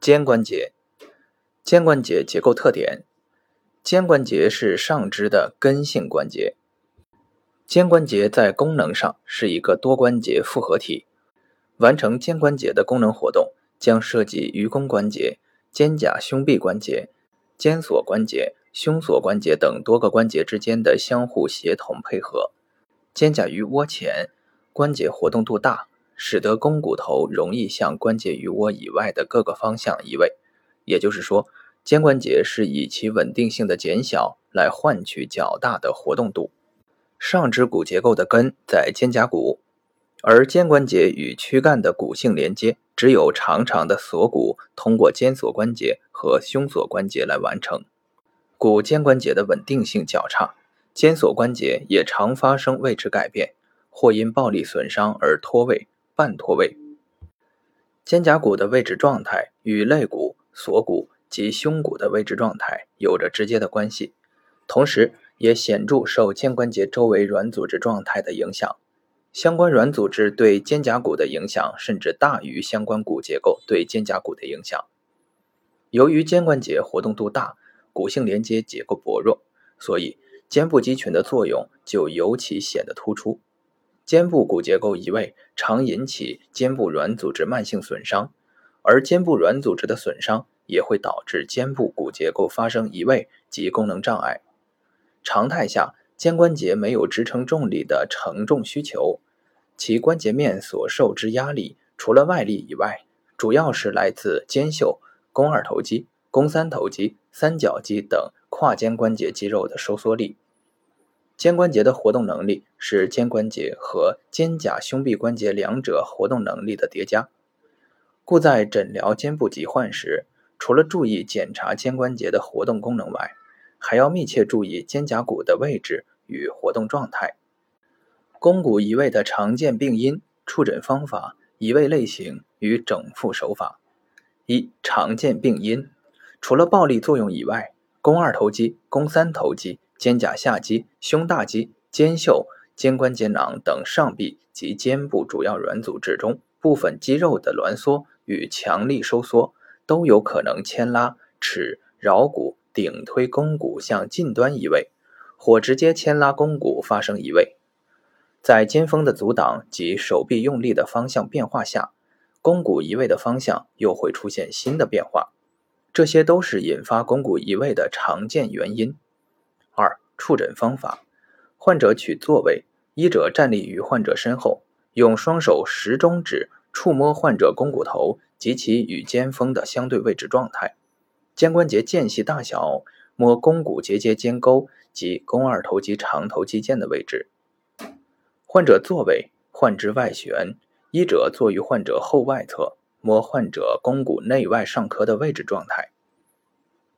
肩关节，肩关节结构特点：肩关节是上肢的根性关节。肩关节在功能上是一个多关节复合体，完成肩关节的功能活动将涉及盂肱关节、肩胛胸臂关节、肩锁关节、胸锁关节等多个关节之间的相互协同配合。肩胛盂窝前，关节活动度大。使得肱骨头容易向关节余窝以外的各个方向移位，也就是说，肩关节是以其稳定性的减小来换取较大的活动度。上肢骨结构的根在肩胛骨，而肩关节与躯干的骨性连接只有长长的锁骨通过肩锁关节和胸锁关节来完成。骨肩关节的稳定性较差，肩锁关节也常发生位置改变，或因暴力损伤而脱位。半脱位，肩胛骨的位置状态与肋骨、锁骨及胸骨的位置状态有着直接的关系，同时也显著受肩关节周围软组织状态的影响。相关软组织对肩胛骨的影响甚至大于相关骨结构对肩胛骨的影响。由于肩关节活动度大，骨性连接结构薄弱，所以肩部肌群的作用就尤其显得突出。肩部骨结构移位常引起肩部软组织慢性损伤，而肩部软组织的损伤也会导致肩部骨结构发生移位及功能障碍。常态下，肩关节没有支撑重力的承重需求，其关节面所受之压力，除了外力以外，主要是来自肩袖、肱二头肌、肱三头肌、三角肌等跨肩关节肌肉的收缩力。肩关节的活动能力是肩关节和肩胛胸臂关节两者活动能力的叠加，故在诊疗肩部疾患时，除了注意检查肩关节的活动功能外，还要密切注意肩胛骨的位置与活动状态。肱骨移位的常见病因、触诊方法、移位类型与整复手法。一、常见病因，除了暴力作用以外，肱二头肌、肱三头肌。肩胛下肌、胸大肌、肩袖、肩关节囊等上臂及肩部主要软组织中部分肌肉的挛缩与强力收缩，都有可能牵拉、尺、桡骨、顶推肱骨向近端移位，或直接牵拉肱骨发生移位。在肩峰的阻挡及手臂用力的方向变化下，肱骨移位的方向又会出现新的变化，这些都是引发肱骨移位的常见原因。二、触诊方法：患者取坐位，医者站立于患者身后，用双手食中指触摸患者肱骨头及其与肩峰的相对位置状态，肩关节间隙大小，摸肱骨结节间沟及肱二头肌长头肌腱的位置。患者坐位，患肢外旋，医者坐于患者后外侧，摸患者肱骨内外上髁的位置状态。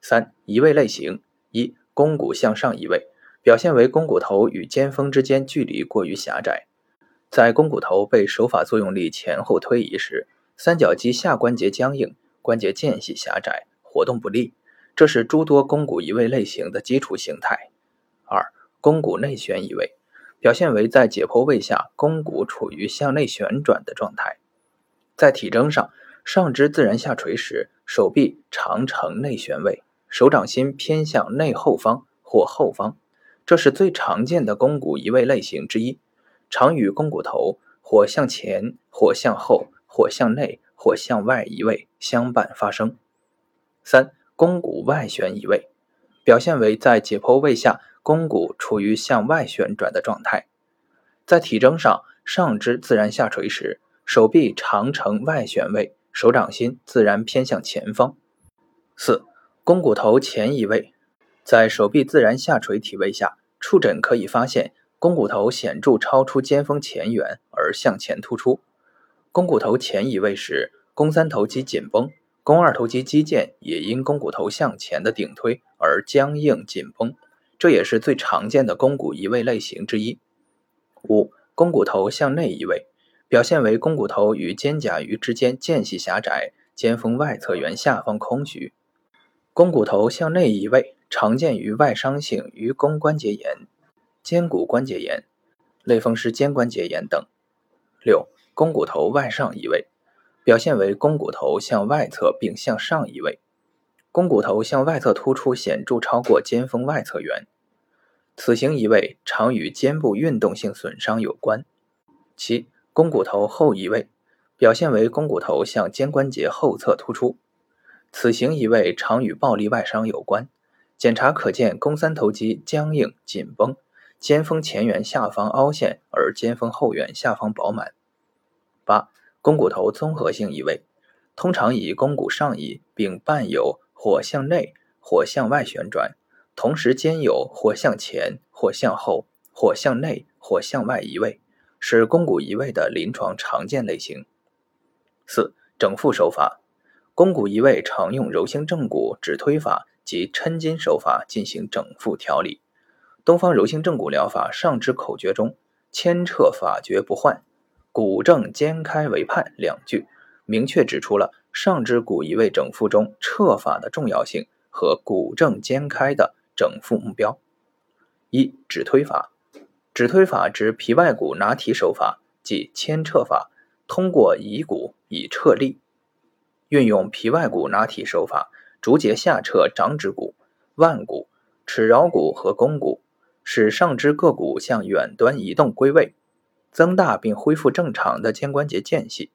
三、移位类型一。肱骨向上移位，表现为肱骨头与肩峰之间距离过于狭窄。在肱骨头被手法作用力前后推移时，三角肌下关节僵硬，关节间隙狭窄，活动不利，这是诸多肱骨移位类型的基础形态。二、肱骨内旋移位，表现为在解剖位下，肱骨处于向内旋转的状态。在体征上，上肢自然下垂时，手臂常呈内旋位。手掌心偏向内后方或后方，这是最常见的肱骨移位类型之一，常与肱骨头或向前、或向后、或向内、或向外移位相伴发生。三、肱骨外旋移位，表现为在解剖位下，肱骨处于向外旋转的状态。在体征上，上肢自然下垂时，手臂常呈外旋位，手掌心自然偏向前方。四。肱骨头前移位，在手臂自然下垂体位下，触诊可以发现肱骨头显著超出肩峰前缘而向前突出。肱骨头前移位时，肱三头肌紧绷，肱二头肌肌腱也因肱骨头向前的顶推而僵硬紧绷，这也是最常见的肱骨移位类型之一。五、肱骨头向内移位，表现为肱骨头与肩胛盂之间间隙狭窄，肩峰外侧缘下方空虚。肱骨头向内移位，常见于外伤性盂肱关节炎、肩骨关节炎、类风湿肩关节炎等。六、肱骨头外上移位，表现为肱骨头向外侧并向上移位，肱骨头向外侧突出显著超过肩峰外侧缘。此型移位常与肩部运动性损伤有关。七肱骨头后移位，表现为肱骨头向肩关节后侧突出。此型移位常与暴力外伤有关。检查可见肱三头肌僵硬紧绷，肩峰前缘下方凹陷，而肩峰后缘下方饱满。八、肱骨头综合性移位，通常以肱骨上移，并伴有或向内或向外旋转。同时兼有或向前、或向后、或向内、或向外移位，是肱骨移位的临床常见类型。四、整复手法，肱骨移位常用柔性正骨指推法及抻筋手法进行整复调理。东方柔性正骨疗法上肢口诀中“牵撤法诀不换，骨正肩开为盼”两句，明确指出了上肢骨移位整复中撤法的重要性和骨正肩开的。整复目标：一、指推法。指推法指皮外骨拿提手法，即牵撤法，通过移骨以撤力。运用皮外骨拿提手法，逐节下撤掌指骨、腕骨、尺桡骨和肱骨，使上肢各骨向远端移动归位，增大并恢复正常的肩关节间隙。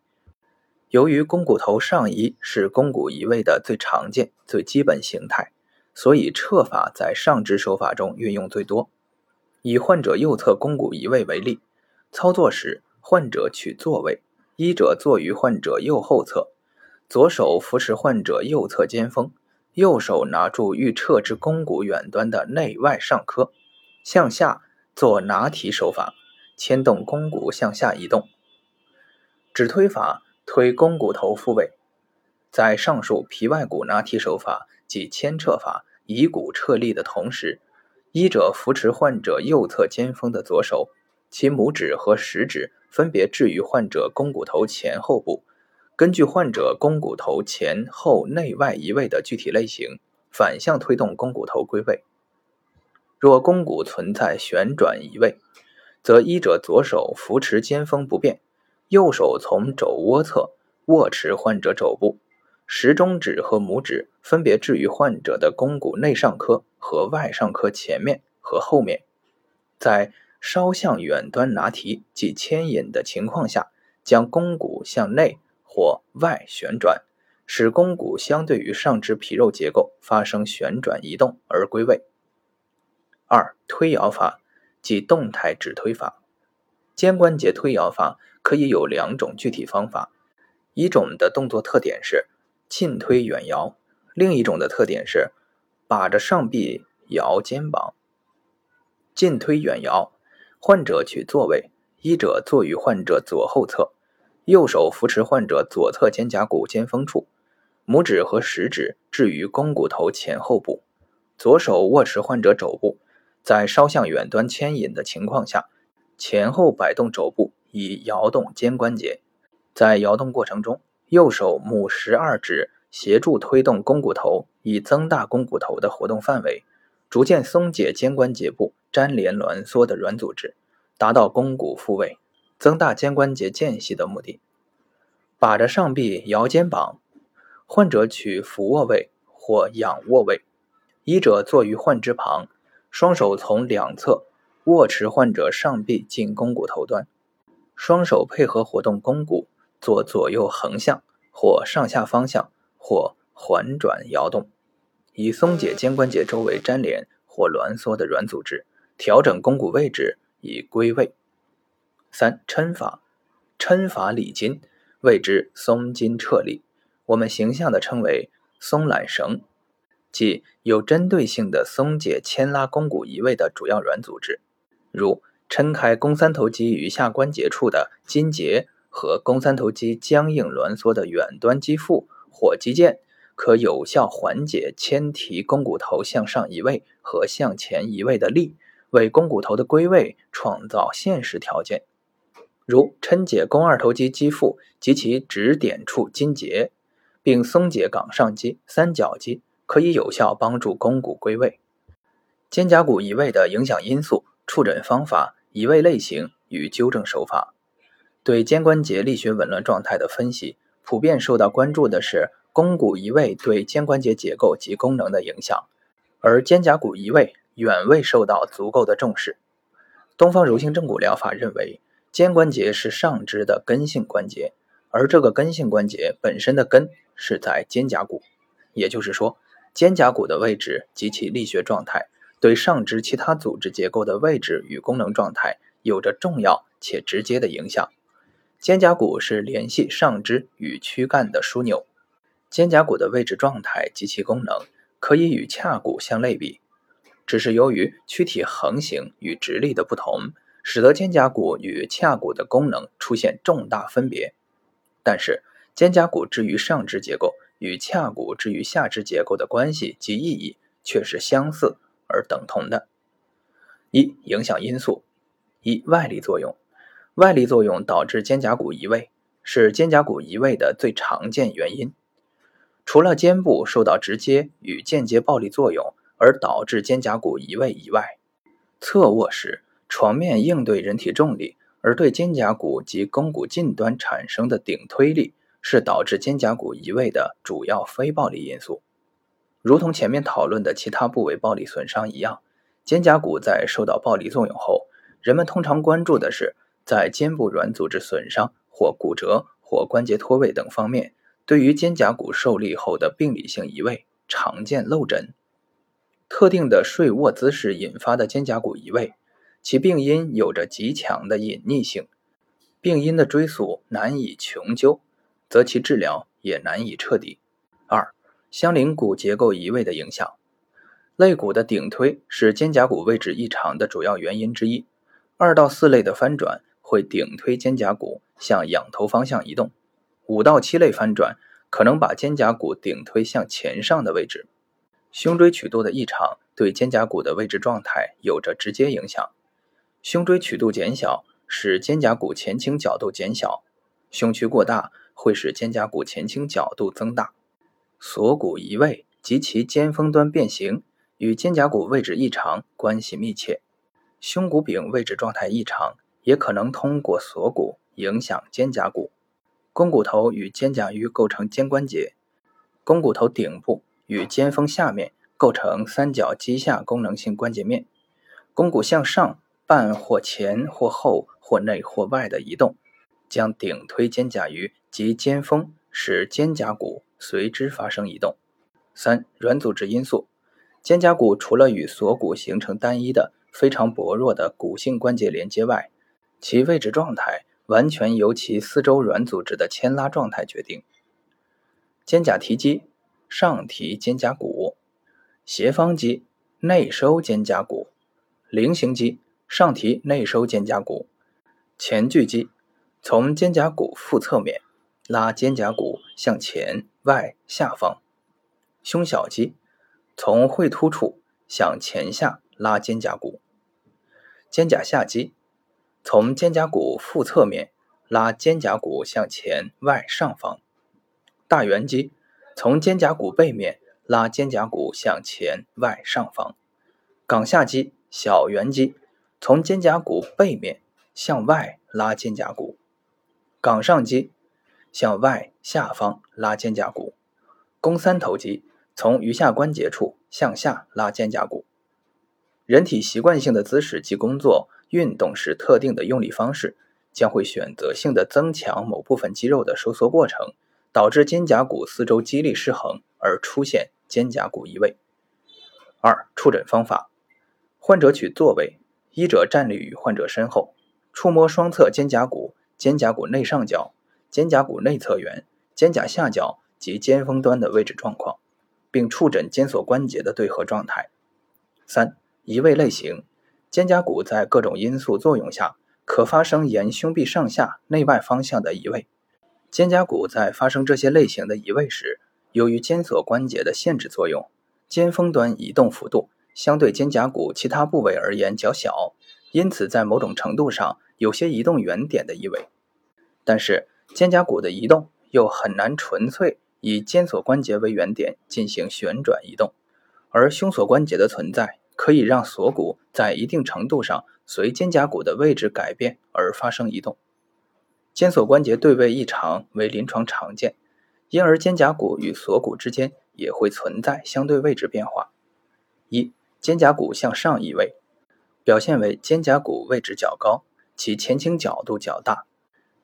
由于肱骨头上移是肱骨移位的最常见、最基本形态。所以撤法在上肢手法中运用最多。以患者右侧肱骨移位为例，操作时，患者取坐位，医者坐于患者右后侧，左手扶持患者右侧肩峰，右手拿住欲撤至肱骨远端的内外上髁，向下做拿提手法，牵动肱骨向下移动。指推法推肱骨头复位，在上述皮外骨拿提手法及牵撤法。以骨撤力的同时，医者扶持患者右侧肩峰的左手，其拇指和食指分别置于患者肱骨头前后部，根据患者肱骨头前后内外移位的具体类型，反向推动肱骨头归位。若肱骨存在旋转移位，则医者左手扶持肩峰不变，右手从肘窝侧握持患者肘部。食中指和拇指分别置于患者的肱骨内上髁和外上髁前面和后面，在稍向远端拿提即牵引的情况下，将肱骨向内或外旋转，使肱骨相对于上肢皮肉结构发生旋转移动而归位。二、推摇法即动态指推法，肩关节推摇法可以有两种具体方法，一种的动作特点是。近推远摇，另一种的特点是把着上臂摇肩膀。近推远摇，患者取坐位，医者坐于患者左后侧，右手扶持患者左侧肩胛骨尖峰处，拇指和食指置于肱骨头前后部，左手握持患者肘部，在稍向远端牵引的情况下，前后摆动肘部以摇动肩关节，在摇动过程中。右手拇食二指协助推动肱骨头，以增大肱骨头的活动范围，逐渐松解肩关节部粘连挛缩的软组织，达到肱骨复位、增大肩关节间隙的目的。把着上臂摇肩膀，患者取俯卧位或仰卧位，医者坐于患肢旁，双手从两侧握持患者上臂近肱骨头端，双手配合活动肱骨。做左右横向或上下方向或环转摇动，以松解肩关节周围粘连或挛缩的软组织，调整肱骨位置以归位。三抻法，抻法理筋，谓之松筋撤力，我们形象的称为松缆绳，即有针对性的松解牵拉肱骨移位的主要软组织，如抻开肱三头肌与下关节处的筋节。和肱三头肌僵硬挛缩的远端肌腹或肌腱，可有效缓解牵提肱骨头向上移位和向前移位的力，为肱骨头的归位创造现实条件。如抻解肱二头肌肌腹及其指点处筋结，并松解冈上肌、三角肌，可以有效帮助肱骨归位。肩胛骨移位的影响因素、触诊方法、移位类型与纠正手法。对肩关节力学紊乱状态的分析，普遍受到关注的是肱骨移位对肩关节结构及功能的影响，而肩胛骨移位远未受到足够的重视。东方柔性正骨疗法认为，肩关节是上肢的根性关节，而这个根性关节本身的根是在肩胛骨，也就是说，肩胛骨的位置及其力学状态对上肢其他组织结构的位置与功能状态有着重要且直接的影响。肩胛骨是联系上肢与躯干的枢纽，肩胛骨的位置状态及其功能可以与髂骨相类比。只是由于躯体横行与直立的不同，使得肩胛骨与髂骨的功能出现重大分别。但是，肩胛骨之于上肢结构与髂骨之于下肢结构的关系及意义却是相似而等同的。一、影响因素：一、外力作用。外力作用导致肩胛骨移位，是肩胛骨移位的最常见原因。除了肩部受到直接与间接暴力作用，而导致肩胛骨移位以外，侧卧时床面应对人体重力而对肩胛骨及肱骨近端产生的顶推力，是导致肩胛骨移位的主要非暴力因素。如同前面讨论的其他部位暴力损伤一样，肩胛骨在受到暴力作用后，人们通常关注的是在肩部软组织损伤或骨折或关节脱位等方面，对于肩胛骨受力后的病理性移位常见漏诊。特定的睡卧姿势引发的肩胛骨移位，其病因有着极强的隐匿性，病因的追溯难以穷究，则其治疗也难以彻底。二、相邻骨结构移位的影响，肋骨的顶推是肩胛骨位置异常的主要原因之一。二到四肋的翻转会顶推肩胛骨向仰头方向移动，五到七肋翻转可能把肩胛骨顶推向前上的位置。胸椎曲度的异常对肩胛骨的位置状态有着直接影响。胸椎曲度减小使肩胛骨前倾角度减小，胸区过大会使肩胛骨前倾角度增大。锁骨移位及其肩峰端变形与肩胛骨位置异常关系密切。胸骨柄位置状态异常也可能通过锁骨影响肩胛骨。肱骨头与肩胛盂构成肩关节，肱骨头顶部。与肩峰下面构成三角肌下功能性关节面，肱骨向上半或前或后或内或外的移动，将顶推肩胛盂及肩峰，使肩胛骨随之发生移动。三、软组织因素，肩胛骨除了与锁骨形成单一的非常薄弱的骨性关节连接外，其位置状态完全由其四周软组织的牵拉状态决定。肩胛提肌。上提肩胛骨，斜方肌内收肩胛骨，菱形肌上提内收肩胛骨，前锯肌从肩胛骨腹侧面拉肩胛骨向前外下方，胸小肌从喙突处向前下拉肩胛骨，肩胛下肌从肩胛骨腹侧面拉肩胛骨向前外上方，大圆肌。从肩胛骨背面拉肩胛骨向前外上方，冈下肌、小圆肌从肩胛骨背面向外拉肩胛骨，冈上肌向外下方拉肩胛骨，肱三头肌从鱼下关节处向下拉肩胛骨。人体习惯性的姿势及工作运动时特定的用力方式，将会选择性的增强某部分肌肉的收缩过程。导致肩胛骨四周肌力失衡而出现肩胛骨移位。二、触诊方法：患者取坐位，医者站立于患者身后，触摸双侧肩胛骨、肩胛骨内上角、肩胛骨内侧缘、肩胛下角及肩峰端的位置状况，并触诊肩锁关节的对合状态。三、移位类型：肩胛骨在各种因素作用下，可发生沿胸壁上下、内外方向的移位。肩胛骨在发生这些类型的移位时，由于肩锁关节的限制作用，肩峰端移动幅度相对肩胛骨其他部位而言较小，因此在某种程度上有些移动原点的意味。但是肩胛骨的移动又很难纯粹以肩锁关节为原点进行旋转移动，而胸锁关节的存在可以让锁骨在一定程度上随肩胛骨的位置改变而发生移动。肩锁关节对位异常为临床常见，因而肩胛骨与锁骨之间也会存在相对位置变化。一、肩胛骨向上移位，表现为肩胛骨位置较高，其前倾角度较大，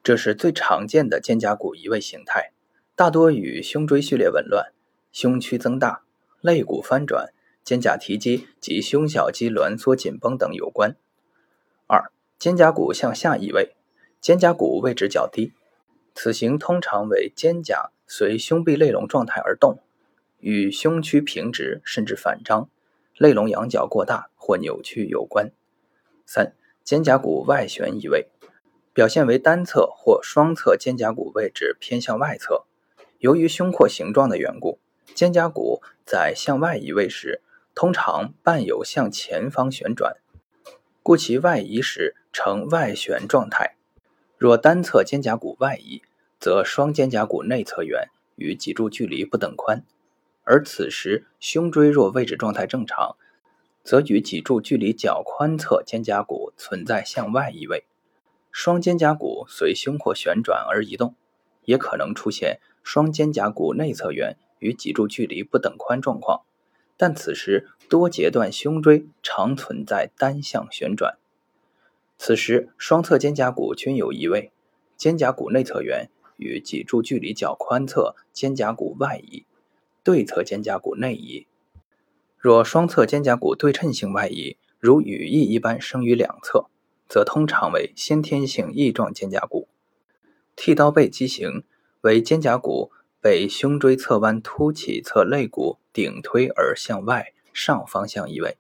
这是最常见的肩胛骨移位形态，大多与胸椎序列紊乱、胸区增大、肋骨翻转、肩胛提肌及胸小肌挛缩紧绷等有关。二、肩胛骨向下移位。肩胛骨位置较低，此形通常为肩胛随胸壁肋龙状态而动，与胸区平直甚至反张、肋龙仰角过大或扭曲有关。三、肩胛骨外旋移位，表现为单侧或双侧肩胛骨位置偏向外侧，由于胸廓形状的缘故，肩胛骨在向外移位时，通常伴有向前方旋转，故其外移时呈外旋状态。若单侧肩胛骨外移，则双肩胛骨内侧缘与脊柱距离不等宽；而此时胸椎若位置状态正常，则与脊柱距离较宽侧肩胛骨存在向外移位，双肩胛骨随胸廓旋转而移动，也可能出现双肩胛骨内侧缘与脊柱距离不等宽状况，但此时多节段胸椎常存在单向旋转。此时，双侧肩胛骨均有移位，肩胛骨内侧缘与脊柱距离较宽侧肩胛骨外移，对侧肩胛骨内移。若双侧肩胛骨对称性外移，如羽翼一般生于两侧，则通常为先天性翼状肩胛骨。剃刀背畸形为肩胛骨被胸椎侧弯凸起侧肋骨顶推而向外上方向移位，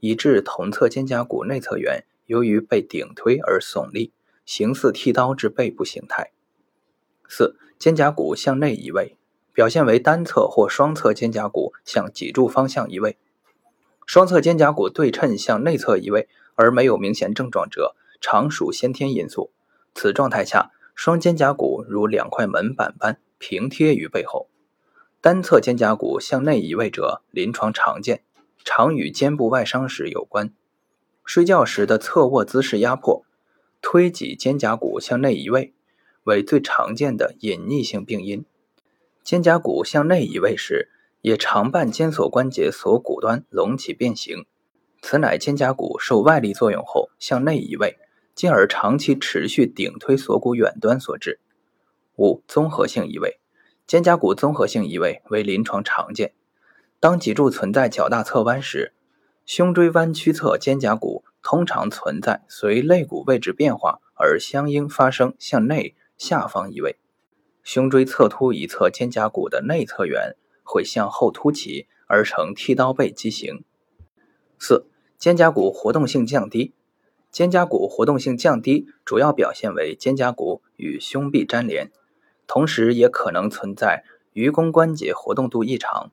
以致同侧肩胛骨内侧缘。由于被顶推而耸立，形似剃刀之背部形态。四、肩胛骨向内移位，表现为单侧或双侧肩胛骨向脊柱方向移位。双侧肩胛骨对称向内侧移位而没有明显症状者，常属先天因素。此状态下，双肩胛骨如两块门板般平贴于背后。单侧肩胛骨向内移位者，临床常见，常与肩部外伤时有关。睡觉时的侧卧姿势压迫、推挤肩胛骨向内移位，为最常见的隐匿性病因。肩胛骨向内移位时，也常伴肩锁关节锁骨端隆起变形，此乃肩胛骨受外力作用后向内移位，进而长期持续顶推锁骨远端所致。五、综合性移位，肩胛骨综合性移位为临床常见。当脊柱存在较大侧弯时，胸椎弯曲侧肩胛骨通常存在随肋骨位置变化而相应发生向内下方移位，胸椎侧凸一侧肩胛骨的内侧缘会向后凸起而成剃刀背畸形。四、肩胛骨活动性降低，肩胛骨活动性降低主要表现为肩胛骨与胸壁粘连，同时也可能存在盂肱关节活动度异常。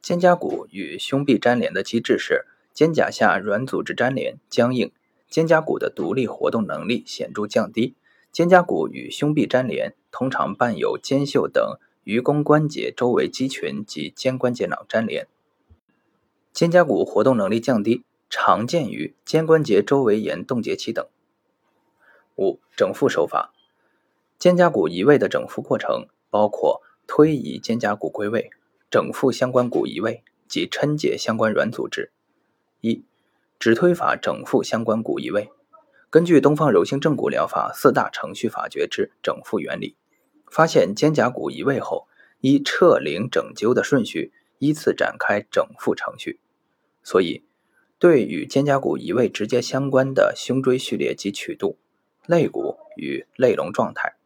肩胛骨与胸壁粘连的机制是肩胛下软组织粘连僵硬，肩胛骨的独立活动能力显著降低。肩胛骨与胸壁粘连通常伴有肩袖等盂肱关节周围肌群及肩关节囊粘连。肩胛骨活动能力降低常见于肩关节周围炎冻结期等。五、整复手法，肩胛骨移位的整复过程包括推移肩胛骨归位。整复相关骨移位及抻解相关软组织。一、指推法整复相关骨移位。根据东方柔性正骨疗法四大程序法诀之整复原理，发现肩胛骨移位后，依撤灵整灸的顺序依次展开整复程序。所以，对与肩胛骨移位直接相关的胸椎序列及曲度、肋骨与肋龙状态、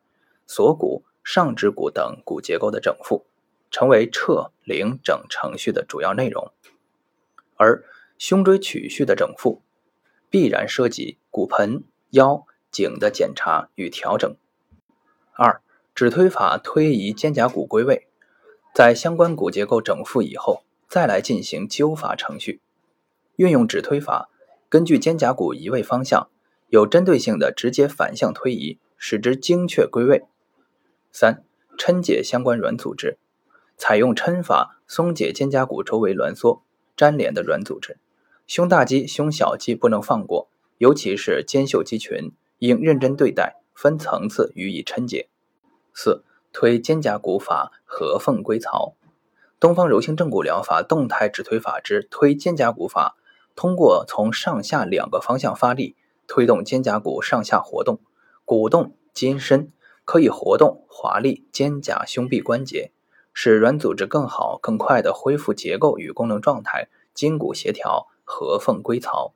锁骨、上肢骨等骨结构的整复。成为撤灵整程序的主要内容，而胸椎曲序的整复必然涉及骨盆、腰、颈的检查与调整。二、指推法推移肩胛骨归位，在相关骨结构整复以后，再来进行灸法程序。运用指推法，根据肩胛骨移位方向，有针对性的直接反向推移，使之精确归位。三、抻解相关软组织。采用抻法松解肩胛骨周围挛缩粘连的软组织，胸大肌、胸小肌不能放过，尤其是肩袖肌群应认真对待，分层次予以抻解。四、推肩胛骨法合缝归槽。东方柔性正骨疗法动态指推法之推肩胛骨法，通过从上下两个方向发力，推动肩胛骨上下活动，鼓动肩伸，可以活动华丽肩胛胸臂关节，使软组织更好、更快地恢复结构与功能状态，筋骨协调，合缝归槽。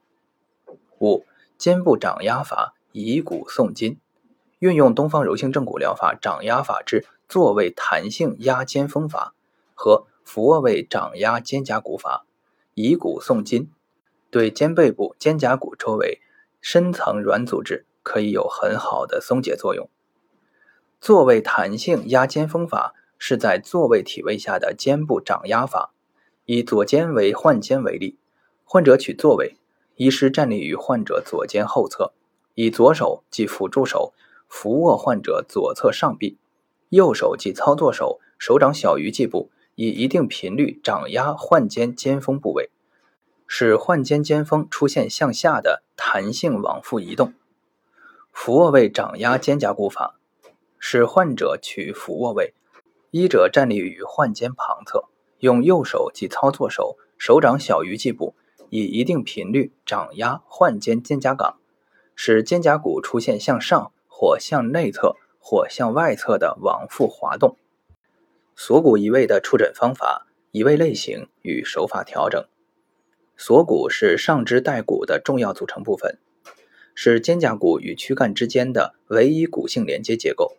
五、肩部掌压法以骨送筋，运用东方柔性正骨疗法掌压法之坐位弹性压肩风法和。俯卧位掌压肩胛骨法，以骨送筋，对肩背部肩胛骨周围深层软组织可以有很好的松解作用。坐位弹性压肩风法是在坐位体位下的肩部掌压法，以左肩为患肩为例，患者取坐位，医师站立于患者左肩后侧，以左手即辅助手扶握患者左侧上臂，右手即操作手手掌小于际部。以一定频率掌压患肩肩峰部位，使患肩肩峰出现向下的弹性往复移动。俯卧位掌压肩胛骨法，使患者取俯卧位，医者站立于患肩旁侧，用右手及操作手手掌小于际部，以一定频率掌压患肩肩胛岗，使肩胛骨出现向上或向内侧或向外侧的往复滑动。锁骨移位的触诊方法、移位类型与手法调整。锁骨是上肢带骨的重要组成部分，是肩胛骨与躯干之间的唯一骨性连接结构。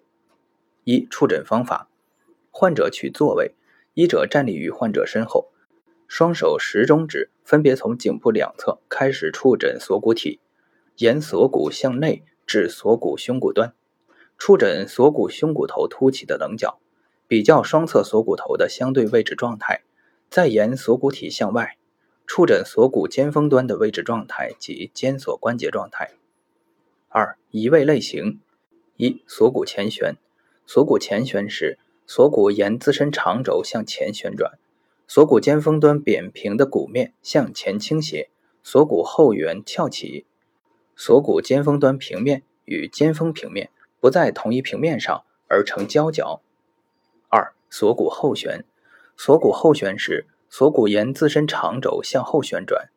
一、触诊方法：患者取坐位，医者站立于患者身后，双手十中指分别从颈部两侧开始触诊锁骨体，沿锁骨向内至锁骨胸骨端，触诊锁骨胸骨头凸起的棱角。比较双侧锁骨头的相对位置状态，再沿锁骨体向外触诊锁骨尖峰端的位置状态及肩锁关节状态。二、移位类型：一、锁骨前旋。锁骨前旋时，锁骨沿自身长轴向前旋转，锁骨尖峰端扁平的骨面向前倾斜，锁骨后缘翘起，锁骨尖峰端平面与尖峰平面不在同一平面上，而成交角。二、锁骨后旋。锁骨后旋时，锁骨沿自身长轴向后旋转，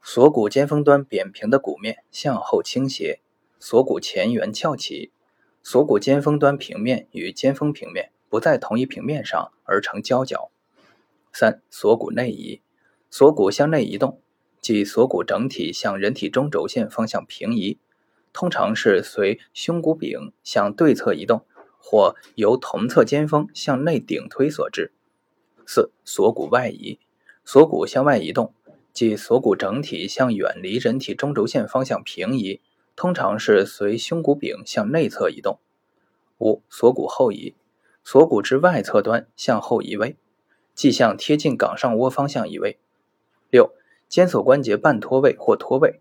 锁骨尖峰端扁平的骨面向后倾斜，锁骨前缘翘起，锁骨尖峰端平面与尖峰平面不在同一平面上而成交角。三、锁骨内移。锁骨向内移动，即锁骨整体向人体中轴线方向平移，通常是随胸骨柄向对侧移动。或由同侧肩峰向内顶推所致。四、锁骨外移，锁骨向外移动，即锁骨整体向远离人体中轴线方向平移，通常是随胸骨柄向内侧移动。五、锁骨后移，锁骨之外侧端向后移位，即向贴近冈上窝方向移位。六、肩锁关节半脱位或脱位，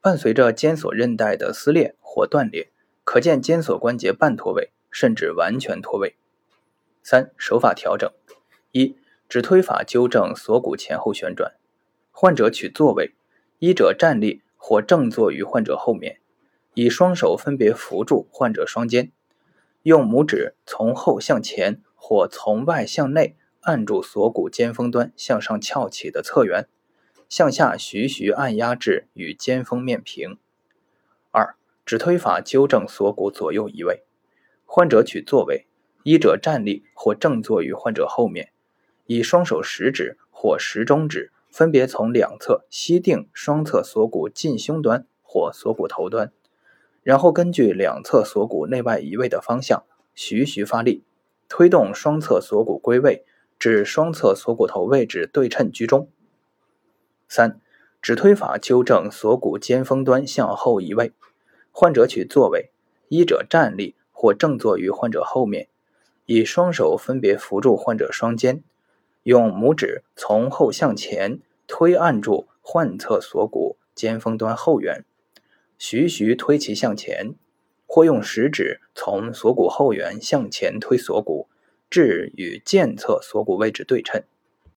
伴随着肩锁韧带的撕裂或断裂，可见肩锁关节半脱位。甚至完全脱位。三、手法调整：一、指推法纠正锁骨前后旋转。患者取坐位，医者站立或正坐于患者后面，以双手分别扶住患者双肩，用拇指从后向前或从外向内按住锁骨尖峰端向上翘起的侧缘，向下徐徐按压至与肩峰面平。二、指推法纠正锁骨左右移位。患者取坐位，医者站立或正坐于患者后面，以双手食指或食中指分别从两侧吸定双侧锁骨近胸端或锁骨头端，然后根据两侧锁骨内外移位的方向，徐徐发力，推动双侧锁骨归位至双侧锁骨头位置对称居中。三、指推法纠正锁骨尖峰端向后移位。患者取坐位，医者站立。或正坐于患者后面，以双手分别扶住患者双肩，用拇指从后向前推按住患侧锁骨尖峰端后缘，徐徐推其向前；或用食指从锁骨后缘向前推锁骨，至与健侧锁骨位置对称。